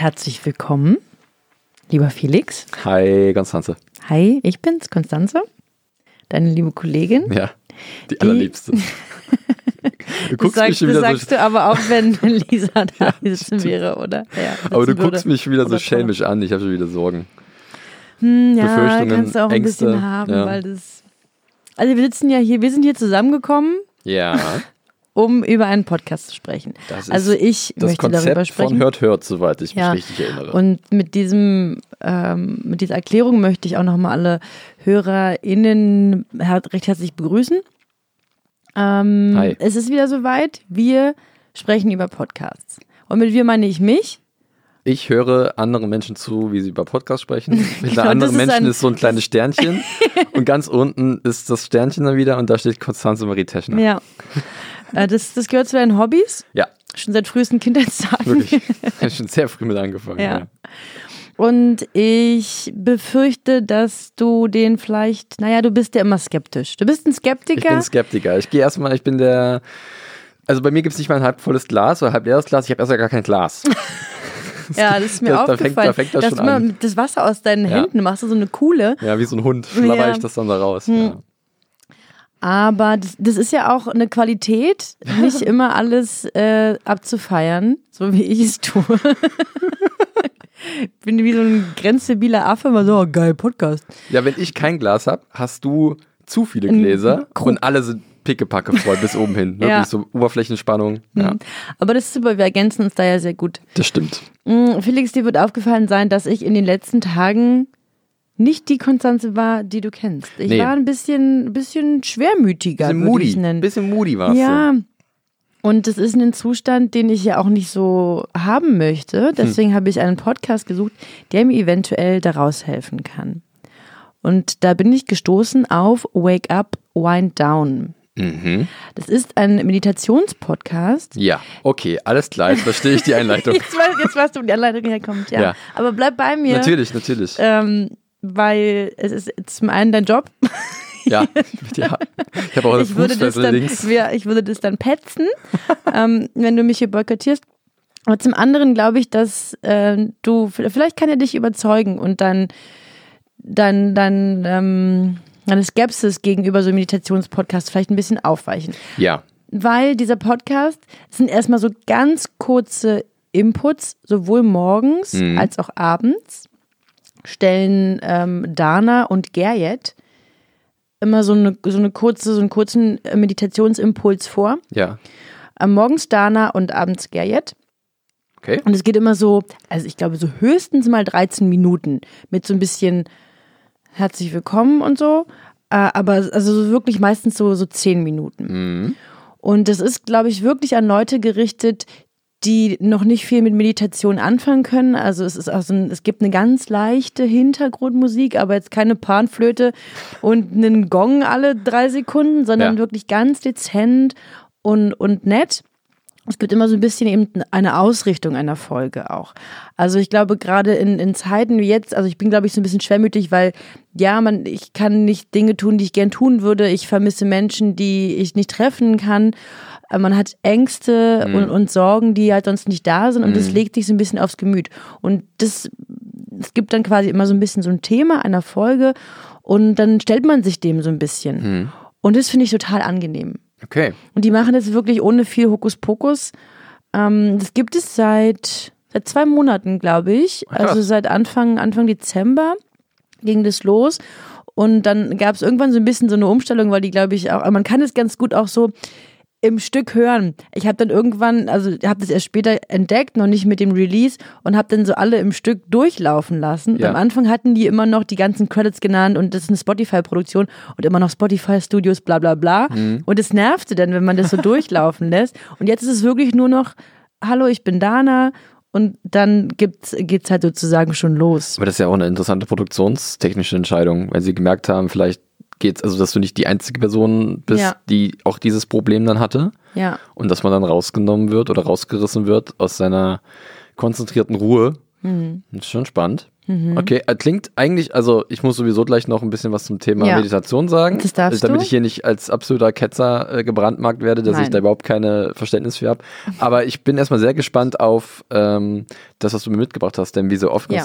Herzlich willkommen, lieber Felix. Hi, Konstanze. Hi, ich bin's, Konstanze, deine liebe Kollegin. Ja, die allerliebste. Das, Du guckst sag, mich schon das wieder sagst so, du aber auch, wenn Lisa da Ja, sitzen wäre, oder? Ja, aber du würde. guckst mich wieder so Oder schelmisch an. Ich habe schon wieder Sorgen. Hm, ja, Befürchtungen, kannst du auch ein Ängste, bisschen haben, ja. weil das. Also wir sitzen ja hier, wir sind hier zusammengekommen, Ja, um über einen Podcast zu sprechen. das ist also ich das möchte darüber Konzept sprechen. von Hört Hört, soweit ich Ja. mich richtig erinnere. Und mit diesem, ähm, mit dieser Erklärung möchte ich auch nochmal alle HörerInnen recht herzlich begrüßen. Ähm, Hi. Es ist wieder soweit. Wir sprechen über Podcasts. Und mit wir meine ich mich. ich höre anderen Menschen zu, wie sie über Podcasts sprechen. Mit Genau, anderen ist Menschen ein- ist so ein kleines Sternchen. und ganz unten ist das Sternchen dann wieder und da steht Konstanze Marie Teschner. Ja. Äh, das, das gehört zu deinen Hobbys. Ja, Schon seit frühesten Kindheitstagen. wirklich. Ich schon sehr früh mit angefangen. Ja. Und ich befürchte, dass du den vielleicht, naja, du bist ja immer skeptisch. Du bist ein Ich Skeptiker. bin Skeptiker. Ich gehe erstmal, ich bin der. Also bei mir gibt es nicht mal ein halb volles Glas oder halb leeres Glas. Ich habe erstmal gar kein Glas. Ja, das ist mir Da- da aufgefallen. fängt- da fängt das dass du immer an. das Wasser aus deinen Ja. Händen machst, du so eine Kuhle. Ja, wie so ein Hund schlabber Ja. ich das dann da raus. Hm. Ja. Aber das, das ist ja auch eine Qualität, nicht immer alles äh, abzufeiern, so wie ich es tue. Bin wie so ein grenzdebiler Affe, immer so, oh, geil, Podcast. ja, wenn ich kein Glas habe, hast du zu viele Gläser und alle sind pickepacke voll bis oben hin. Wirklich Ja. so Oberflächenspannung. Ja, Aber das ist super, wir ergänzen uns da ja sehr gut. das stimmt. Mm, Felix, dir wird aufgefallen sein, dass ich in den letzten Tagen nicht die Konstanze war, die du kennst. Ich Nee. war ein bisschen, bisschen schwermütiger, Bisschen würde ich moody. nennen. Bisschen moody warst Ja. Und das ist ein Zustand, den ich ja auch nicht so haben Hm. möchte. Deswegen habe ich einen Podcast gesucht, der mir eventuell daraus helfen kann. Und da bin ich gestoßen auf Wake Up, Wind Down. du. Mhm. Das ist ein Meditationspodcast. Ja, okay, alles klar. Jetzt verstehe ich die Einleitung. Jetzt, weißt- jetzt weißt du, wo die Anleitung herkommt, ja. Ja. Aber bleib bei mir. Natürlich, natürlich. Ähm, weil es ist zum einen dein Job. ja. ja. Ich habe auch eine Ich würde, das dann, links. wir- ich würde das dann petzen, ähm, wenn du mich hier boykottierst. Aber zum anderen glaube ich, dass äh, du, vielleicht kann er dich überzeugen und dann, dann, dann, ähm, deine Skepsis gegenüber so Meditationspodcasts vielleicht ein bisschen aufweichen. Ja. Weil dieser Podcast sind erstmal so ganz kurze Inputs, sowohl morgens Mhm. als auch abends, stellen ähm, Dana und Gerjet immer so eine, so eine kurze, so einen kurzen äh, Meditationsimpuls vor. Ja. Am morgens Dana und abends Gerjet. Okay. Und es geht immer so, also ich glaube so höchstens mal 13 Minuten mit so ein bisschen herzlich willkommen und so. Äh, aber also so wirklich meistens so, so 10 Minuten. Mhm. Und das ist, glaube ich, wirklich an Leute gerichtet, die noch nicht viel mit Meditation anfangen können. Also es ist auch so ein, es gibt eine ganz leichte Hintergrundmusik, aber jetzt keine Panflöte und einen Gong alle drei Sekunden, sondern Ja. wirklich ganz dezent und, und nett. Es gibt immer so ein bisschen eben eine Ausrichtung einer Folge auch. Also ich glaube, gerade in, in Zeiten wie jetzt, also ich bin, glaube ich, so ein bisschen schwermütig, weil ja, man, ich kann nicht Dinge tun, die ich gern tun würde. Ich vermisse Menschen, die ich nicht treffen kann. Äh, Man hat Ängste und, und Sorgen, die halt sonst nicht da sind und das legt sich so ein bisschen aufs Gemüt. Und das, es gibt dann quasi immer so ein bisschen so ein Thema einer Folge und dann stellt man sich dem so ein bisschen. Und das finde ich total angenehm. Okay. Und die machen das wirklich ohne viel Hokuspokus. Ähm, das gibt es seit, seit zwei Monaten, glaube ich. Ach. Also seit Anfang, Anfang Dezember ging das los. Und dann gab es irgendwann so ein bisschen so eine Umstellung, weil die, glaube ich, auch, man kann es ganz gut auch so im Stück hören. Ich habe dann irgendwann, also habe das erst später entdeckt, noch nicht mit dem Release und habe dann so alle im Stück durchlaufen lassen. Ja. Am Anfang hatten die immer noch die ganzen Credits genannt und das ist eine Spotify-Produktion und immer noch Spotify-Studios, bla bla bla. Und es nervte dann, wenn man das so durchlaufen lässt. Und jetzt ist es wirklich nur noch, hallo, ich bin Dana und dann geht es halt sozusagen schon los. Aber das ist ja auch eine interessante produktionstechnische Entscheidung, weil sie gemerkt haben, vielleicht geht's, also dass du nicht die einzige Person bist, Ja. die auch dieses Problem dann hatte Ja. und dass man dann rausgenommen wird oder rausgerissen wird aus seiner konzentrierten Ruhe. Mhm. Das ist schon spannend. Okay, äh, klingt eigentlich, also ich muss sowieso gleich noch ein bisschen was zum Thema Ja. Meditation sagen, Das darfst damit du. ich hier nicht als absoluter Ketzer äh, gebrandmarkt werde, dass ich Nein. da überhaupt keine Verständnis für habe. Aber ich bin erstmal sehr gespannt auf ähm, das, was du mir mitgebracht hast, denn wie so oft, Ja.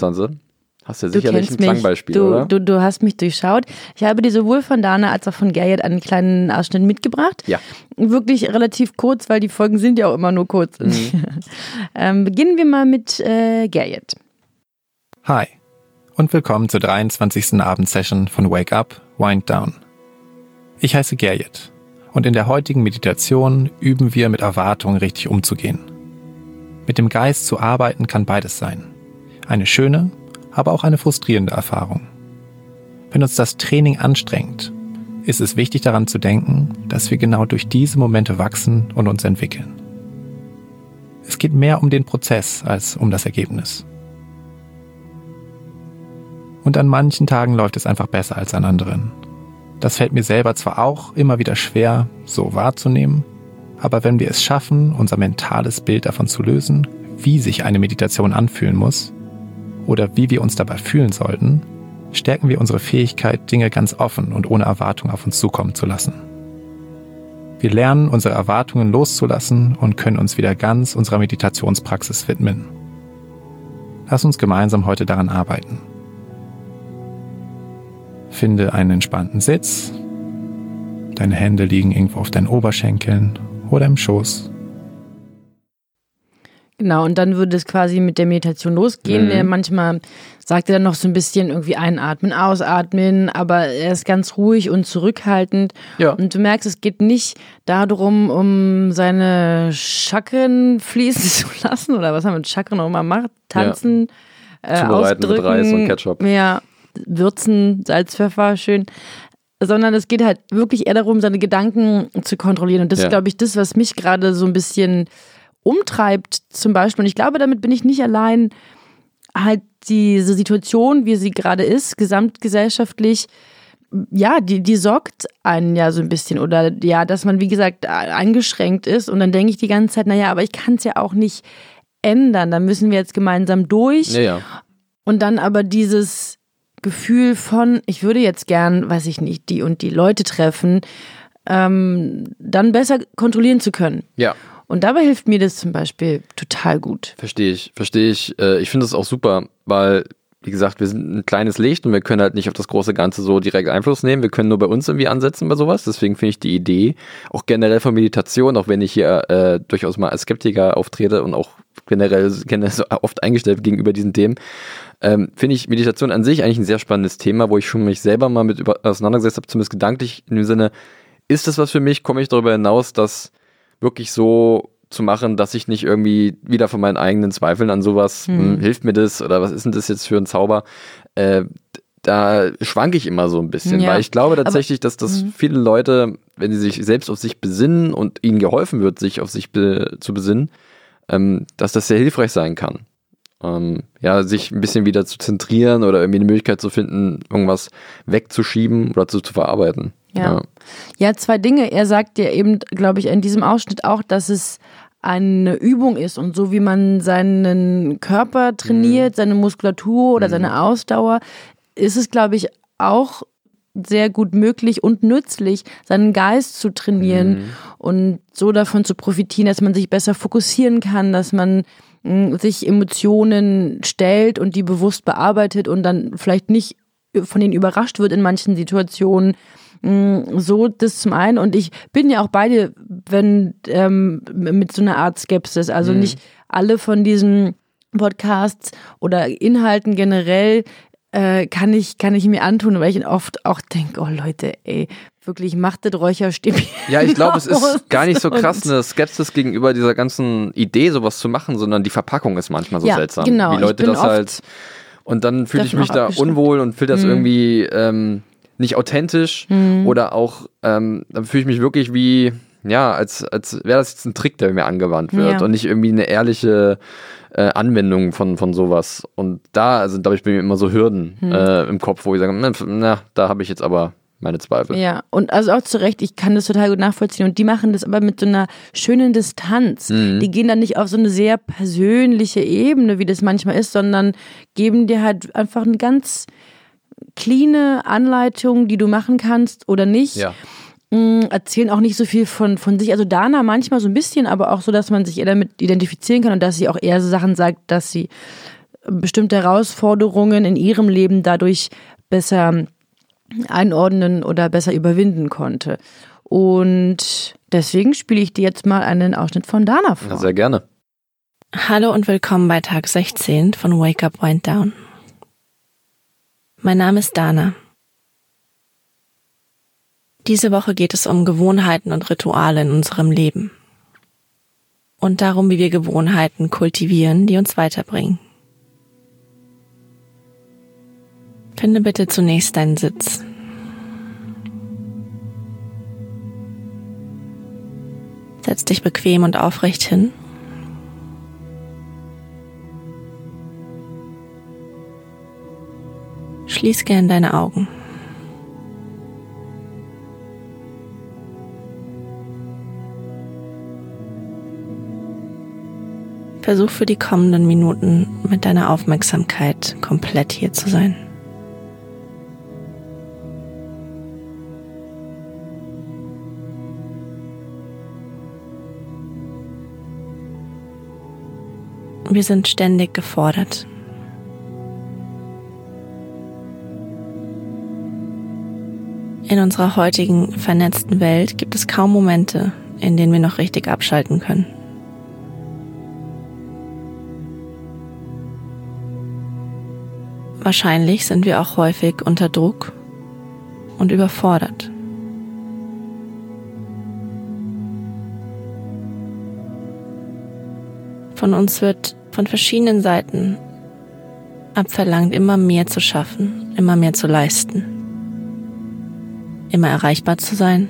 Hast du ja Du sicherlich ein kennst mich. Klangbeispiel, du, oder? Du, du hast mich durchschaut. Ich habe dir sowohl von Dana als auch von Gerrit einen kleinen Ausschnitt mitgebracht. Ja. Wirklich relativ kurz, weil die Folgen sind ja auch immer nur kurz. Mhm. ähm, beginnen wir mal mit äh, Gerrit. Hi und willkommen zur 23. Abendsession von Wake Up, Wind Down. Ich heiße Gerrit und in der heutigen Meditation üben wir mit Erwartungen richtig umzugehen. Mit dem Geist zu arbeiten kann beides sein. Eine schöne, aber auch eine frustrierende Erfahrung. Wenn uns das Training anstrengt, ist es wichtig daran zu denken, dass wir genau durch diese Momente wachsen und uns entwickeln. Es geht mehr um den Prozess als um das Ergebnis. Und an manchen Tagen läuft es einfach besser als an anderen. Das fällt mir selber zwar auch immer wieder schwer, so wahrzunehmen, aber wenn wir es schaffen, unser mentales Bild davon zu lösen, wie sich eine Meditation anfühlen muss oder wie wir uns dabei fühlen sollten, stärken wir unsere Fähigkeit, Dinge ganz offen und ohne Erwartung auf uns zukommen zu lassen. Wir lernen, unsere Erwartungen loszulassen und können uns wieder ganz unserer Meditationspraxis widmen. Lass uns gemeinsam heute daran arbeiten. Finde einen entspannten Sitz. Deine Hände liegen irgendwo auf deinen Oberschenkeln oder im Schoß. Genau, und dann würde es quasi mit der Meditation losgehen. Mhm. Manchmal sagt er dann noch so ein bisschen irgendwie einatmen, ausatmen, aber er ist ganz ruhig und zurückhaltend. Ja. Und du merkst, es geht nicht darum, um seine Chakren fließen zu lassen oder was er mit Chakren auch immer macht. Tanzen, äh, Zubereiten mit ausdrücken, Reis und Ketchup. Ja, würzen, Salz, Pfeffer, schön. Sondern es geht halt wirklich eher darum, seine Gedanken zu kontrollieren. Und das Ja. ist, glaube ich, das, was mich gerade so ein bisschen umtreibt, zum Beispiel. Und ich glaube, damit bin ich nicht allein. Halt diese Situation, wie sie gerade ist, gesamtgesellschaftlich, ja, die, die sorgt einen ja so ein bisschen. Oder ja, dass man, wie gesagt, eingeschränkt ist. Und dann denke ich die ganze Zeit, naja, aber ich kann es ja auch nicht ändern. Da müssen wir jetzt gemeinsam durch. Ja, ja. Und dann aber dieses Gefühl von, ich würde jetzt gern, weiß ich nicht, die und die Leute treffen, ähm, dann besser kontrollieren zu können. Ja. Und dabei hilft mir das zum Beispiel total gut. Verstehe ich, verstehe ich. Äh, Ich finde es auch super, weil, wie gesagt, wir sind ein kleines Licht und wir können halt nicht auf das große Ganze so direkt Einfluss nehmen. Wir können nur bei uns irgendwie ansetzen bei sowas. Deswegen finde ich die Idee auch generell von Meditation, auch wenn ich hier äh, durchaus mal als Skeptiker auftrete und auch generell, generell so oft eingestellt gegenüber diesen Themen, ähm, finde ich Meditation an sich eigentlich ein sehr spannendes Thema, wo ich schon mich selber mal mit über auseinandergesetzt habe, zumindest gedanklich in dem Sinne, ist das was für mich? Komme ich darüber hinaus, dass wirklich so zu machen, dass ich nicht irgendwie wieder von meinen eigenen Zweifeln an sowas, hm, hilft mir das oder was ist denn das jetzt für ein Zauber? Äh, da schwanke ich immer so ein bisschen, Ja, weil ich glaube tatsächlich, dass das viele Leute, wenn sie sich selbst auf sich besinnen und ihnen geholfen wird, sich auf sich be zu besinnen, ähm, dass das sehr hilfreich sein kann. Ähm, ja, sich ein bisschen wieder zu zentrieren oder irgendwie eine Möglichkeit zu finden, irgendwas wegzuschieben oder zu, zu verarbeiten. Ja. Ja, zwei Dinge. Er sagt ja eben, glaube ich, in diesem Ausschnitt auch, dass es eine Übung ist und so wie man seinen Körper trainiert, seine Muskulatur oder seine Ausdauer, ist es, glaube ich, auch sehr gut möglich und nützlich, seinen Geist zu trainieren und so davon zu profitieren, dass man sich besser fokussieren kann, dass man mh, sich Emotionen stellt und die bewusst bearbeitet und dann vielleicht nicht von denen überrascht wird in manchen Situationen. Mm, So, das zum einen. Und ich bin ja auch beide, wenn ähm, mit so einer Art Skepsis. Also nicht alle von diesen Podcasts oder Inhalten generell äh, kann ich kann ich mir antun, weil ich oft auch denke, oh Leute, ey, wirklich macht das Räucherstäbchen. Ja, ich glaube, es ist gar nicht so krass eine Skepsis gegenüber dieser ganzen Idee, sowas zu machen, sondern die Verpackung ist manchmal so Ja, seltsam. genau. Wie Leute das halt. Und dann fühle ich mich da unwohl und fühle das Mhm. irgendwie ähm, nicht authentisch oder auch, ähm, dann fühle ich mich wirklich wie, ja, als, als wäre das jetzt ein Trick, der mir angewandt wird Ja. und nicht irgendwie eine ehrliche äh, Anwendung von, von sowas. Und da sind, glaube ich, bei mir immer so Hürden Hm. äh, im Kopf, wo ich sage, na, na da habe ich jetzt aber meine Zweifel. Ja, und also auch zu Recht, ich kann das total gut nachvollziehen. Und die machen das aber mit so einer schönen Distanz. Mhm. Die gehen dann nicht auf so eine sehr persönliche Ebene, wie das manchmal ist, sondern geben dir halt einfach eine ganz cleane Anleitung, die du machen kannst oder nicht. Ja. Mm, erzählen auch nicht so viel von, von sich. Also Dana manchmal so ein bisschen, aber auch so, dass man sich eher damit identifizieren kann und dass sie auch eher so Sachen sagt, dass sie bestimmte Herausforderungen in ihrem Leben dadurch besser einordnen oder besser überwinden konnte. Und deswegen spiele ich dir jetzt mal einen Ausschnitt von Dana Ja, vor. sehr gerne. Hallo und willkommen bei Tag 16 von Wake Up Wind Down. Mein Name ist Dana. Diese Woche geht es um Gewohnheiten und Rituale in unserem Leben. Und darum, wie wir Gewohnheiten kultivieren, die uns weiterbringen. Finde bitte zunächst deinen Sitz. Setz dich bequem und aufrecht hin. Schließ gern deine Augen. Versuch für die kommenden Minuten mit deiner Aufmerksamkeit komplett hier zu sein. Wir sind ständig gefordert. In unserer heutigen vernetzten Welt gibt es kaum Momente, in denen wir noch richtig abschalten können. Wahrscheinlich sind wir auch häufig unter Druck und überfordert. Von uns wird von verschiedenen Seiten abverlangt, immer mehr zu schaffen, immer mehr zu leisten. Immer erreichbar zu sein,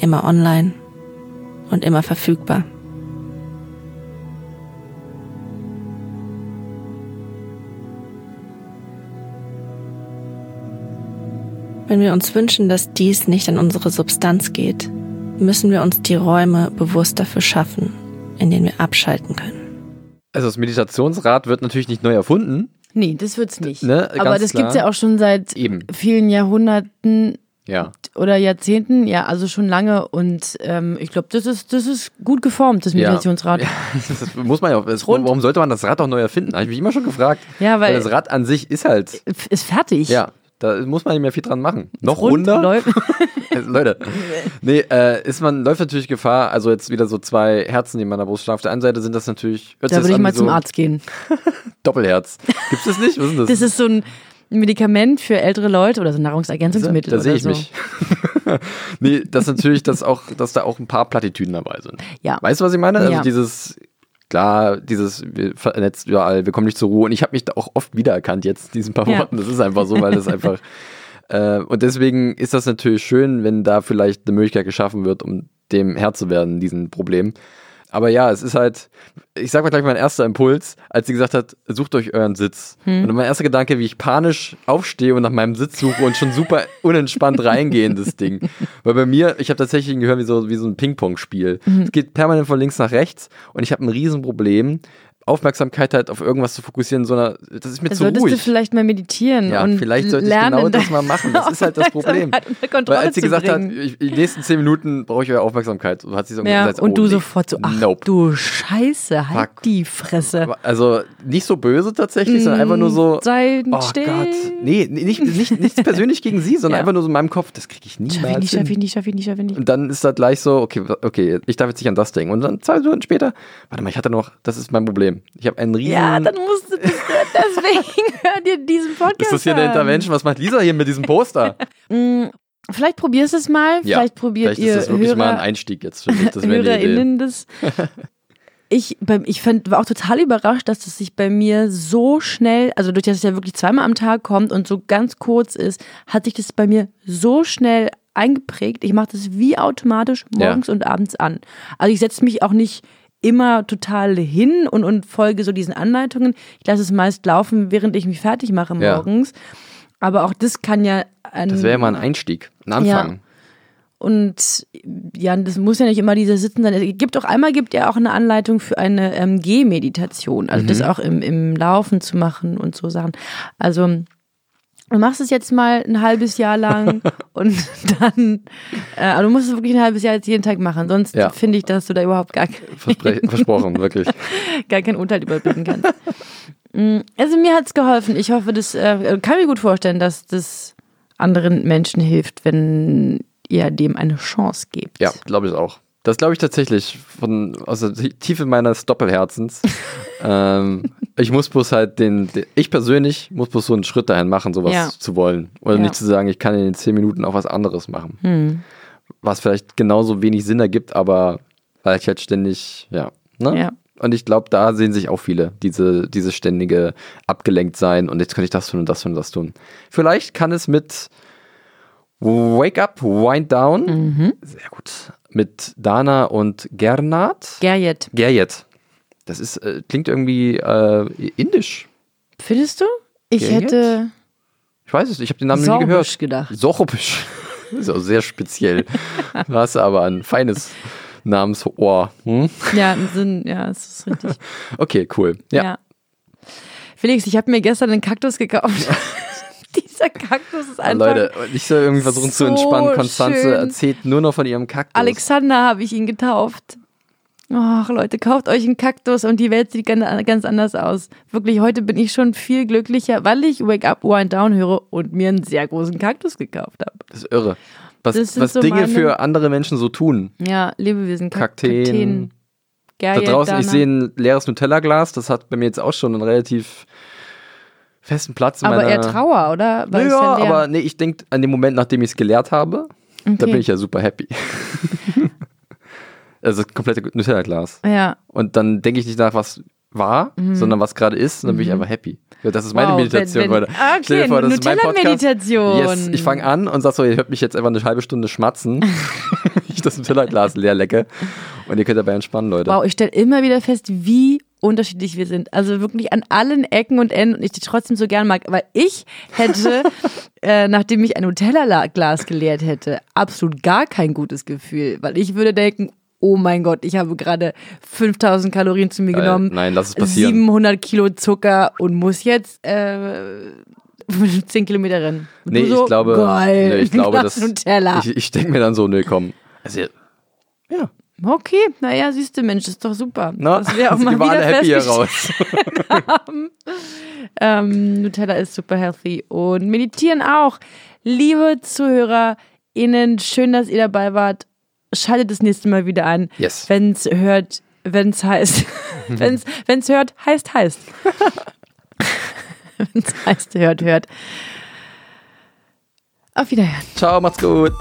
immer online und immer verfügbar. Wenn wir uns wünschen, dass dies nicht an unsere Substanz geht, müssen wir uns die Räume bewusst dafür schaffen, in denen wir abschalten können. Also das Meditationsrad wird natürlich nicht neu erfunden. Nee, das wird's nicht. Ne, aber das klar. gibt's ja auch schon seit Eben. vielen Jahrhunderten Ja. oder Jahrzehnten, ja, also schon lange. Und ähm, ich glaube, das ist, das ist gut geformt, das Meditationsrad. Ja, das muss man ja auch. Das, warum sollte man das Rad auch neu erfinden? Habe ich mich immer schon gefragt. Ja, weil- das Rad an sich ist halt, Ist fertig. ja, da muss man nicht mehr viel dran machen. Noch Rund läuft. Also, Leute, nee, äh, ist man, läuft natürlich Gefahr, also jetzt wieder so zwei Herzen, die man an der Brust schlafen. Auf der einen Seite sind das natürlich, Da würde ich mal wie zum so Arzt gehen. Doppelherz. Gibt's das nicht? Was ist das? Das ist so ein Medikament für ältere Leute oder so ein Nahrungsergänzungsmittel. da sehe oder ich so. mich. nee, das natürlich, dass auch, dass da auch ein paar Plattitüden dabei sind. Ja. Weißt du, was ich meine? Also Ja. dieses, klar, dieses, wir vernetzt überall, wir kommen nicht zur Ruhe. Und ich habe mich da auch oft wiedererkannt jetzt in diesen paar Ja. Worten. Das ist einfach so, weil das einfach, äh, und deswegen ist das natürlich schön, wenn da vielleicht eine Möglichkeit geschaffen wird, um dem Herr zu werden, diesen Problem. Aber ja, es ist halt, ich sag mal gleich mein erster Impuls, als sie gesagt hat, sucht euch euren Sitz. Und mein erster Gedanke, wie ich panisch aufstehe und nach meinem Sitz suche und schon super unentspannt reingehe in das Ding. Weil bei mir, ich habe tatsächlich ein Gehör wie so, wie so ein Ping-Pong-Spiel. Es geht permanent von links nach rechts und ich habe ein Riesenproblem, Aufmerksamkeit halt auf irgendwas zu fokussieren, sondern das ist mir Da zu solltest ruhig. du vielleicht mal meditieren Ja, und vielleicht sollte ich lernen, genau das mal machen. Das ist halt das Problem. Weil als sie gesagt bringen. hat, ich, die nächsten zehn Minuten brauche ich eure Aufmerksamkeit, so hat sie so ja, gesagt, und oh, du nee. sofort so, ach Nope. du Scheiße, halt Fuck. die Fresse. Also nicht so böse tatsächlich, sondern einfach nur so. Sei Oh still. Gott. Nee, nicht, nicht, nichts persönlich gegen sie, sondern Ja. einfach nur so in meinem Kopf, das kriege ich Schaff ich niemals nicht, schaff ich nicht, schaff ich nicht, schaff ich nicht. Und dann ist das gleich so, okay, okay, ich darf jetzt nicht an das denken. Und dann zwei Stunden später, warte mal, ich hatte noch, das ist mein Problem. Ich habe einen riesen. Ja, dann musst du das, deswegen hör dir diesen Podcast ist das hier eine. Intervention? Was macht Lisa hier mit diesem Poster? Vielleicht probierst es mal, Ja, vielleicht probiert Vielleicht ihr ist das wirklich Hörer, mal ein Einstieg jetzt für mich. Das. HörerInnen. Ich, beim, ich fand, war auch total überrascht, dass es sich bei mir so schnell, also durch das es ja wirklich zweimal am Tag kommt und so ganz kurz ist, hat sich das bei mir so schnell eingeprägt. Ich mache das wie automatisch Ja. morgens und abends an. Also ich setze mich auch nicht immer total hin und, und folge so diesen Anleitungen. Ich lasse es meist laufen, während ich mich fertig mache Ja. morgens. Aber auch das kann ja ein, Das wäre ja mal ein Einstieg, ein Anfang. und ja, das muss ja nicht immer dieses Sitzen sein. Es gibt auch einmal gibt ja auch eine Anleitung für eine ähm, Gehmeditation, also Mhm. das auch im, im Laufen zu machen und so Sachen. Also du machst es jetzt mal ein halbes Jahr lang und dann, äh, du musst es wirklich ein halbes Jahr jetzt jeden Tag machen, sonst Ja. finde ich, dass du da überhaupt gar, Verspre versprochen, wirklich. gar kein Urteil überblicken kannst. Mm, also mir hat's geholfen. Ich hoffe, das äh, kann mir gut vorstellen, dass das anderen Menschen hilft, wenn ihr dem eine Chance gebt. Ja, glaube ich auch. Das glaube ich tatsächlich von aus der Tie- Tiefe meines Doppelherzens. ähm, ich muss bloß halt den, den, ich persönlich muss bloß so einen Schritt dahin machen, sowas Ja. zu wollen. Oder Ja. nicht zu sagen, ich kann in den zehn Minuten auch was anderes machen. Hm. Was vielleicht genauso wenig Sinn ergibt, aber weil ich halt ständig, ja. Ne? Ja. Und ich glaube, da sehen sich auch viele, diese, diese ständige abgelenkt sein und jetzt kann ich das tun und das tun und das tun. Vielleicht kann es mit Wake Up, Wind Down, Mhm. sehr gut, mit Dana und Gernat. Gerjet, Gerjet. Das ist, äh, klingt irgendwie äh, indisch. findest du? Ich Gerjet? hätte Ich weiß es, nicht, ich habe den Namen noch nie gehört. Sorbisch gedacht. Sorbisch. Das ist auch sehr speziell. Du hast aber ein feines Namensohr. Hm? Ja, im Sinn, ja, das ist richtig. Okay, cool. Ja. Ja. Felix, ich habe mir gestern einen Kaktus gekauft. Dieser Kaktus ist Ah, einfach. Leute, ich soll irgendwie versuchen zu so entspannen. Konstanze erzählt nur noch von ihrem Kaktus. Alexander habe ich ihn getauft. Ach Leute, kauft euch einen Kaktus und die Welt sieht ganz, anders aus. Wirklich, heute bin ich schon viel glücklicher, weil ich Wake Up, Wind Down höre und mir einen sehr großen Kaktus gekauft habe. Das ist irre. Was, was so Dinge für andere Menschen so tun. Ja, Lebewesen, Kak Kakteen. Kakteen. Da draußen, ich Dana. sehe ein leeres Nutella-Glas. Das hat bei mir jetzt auch schon einen relativ festen Platz Aber meiner... eher Trauer, oder? Weil es ja, leer- aber nee, ich denke an den Moment, nachdem ich es geleert habe, da Okay. bin ich ja super happy. also komplette Nutella-Glas. Ja, Und dann denke ich nicht nach, was war, sondern was gerade ist, und dann bin ich einfach happy. Ja, das ist meine Mhm. Wow, Meditation, wenn- wenn- Leute. Ah, Stell dir okay, vor, das ist mein Podcast. Nutella-Meditation. Yes, ich fange an und sag so, ihr hört mich jetzt einfach eine halbe Stunde schmatzen, ich das Nutella-Glas leer lecke. Und ihr könnt dabei entspannen, Leute. wow, ich stelle immer wieder fest, wie unterschiedlich wir sind. Also wirklich an allen Ecken und Enden und ich die trotzdem so gern mag. Weil ich hätte, äh, nachdem ich ein Nutella-Glas geleert hätte, absolut gar kein gutes Gefühl. Weil ich würde denken, oh mein Gott, ich habe gerade 5000 Kalorien zu mir Geil. genommen. Nein, lass es passieren. 700 Kilo Zucker und muss jetzt äh, 10 Kilometer rennen. Und Nee, so, ich glaube, geil, nee, ich glaube, das, ich, ich denke mir dann so, nee, komm. Also, ja, Okay, naja, siehst du, Mensch, ist doch super. na, das wäre auch mal wir wieder happy raus. Ähm, Nutella ist super healthy und meditieren auch. Liebe ZuhörerInnen, schön, dass ihr dabei wart. Schaltet das nächste Mal wieder ein, Yes. wenn es hört, wenn es heißt, wenn es hört, heißt, heißt. wenn es heißt, hört, hört. Auf Wiederhören. Ciao, macht's gut.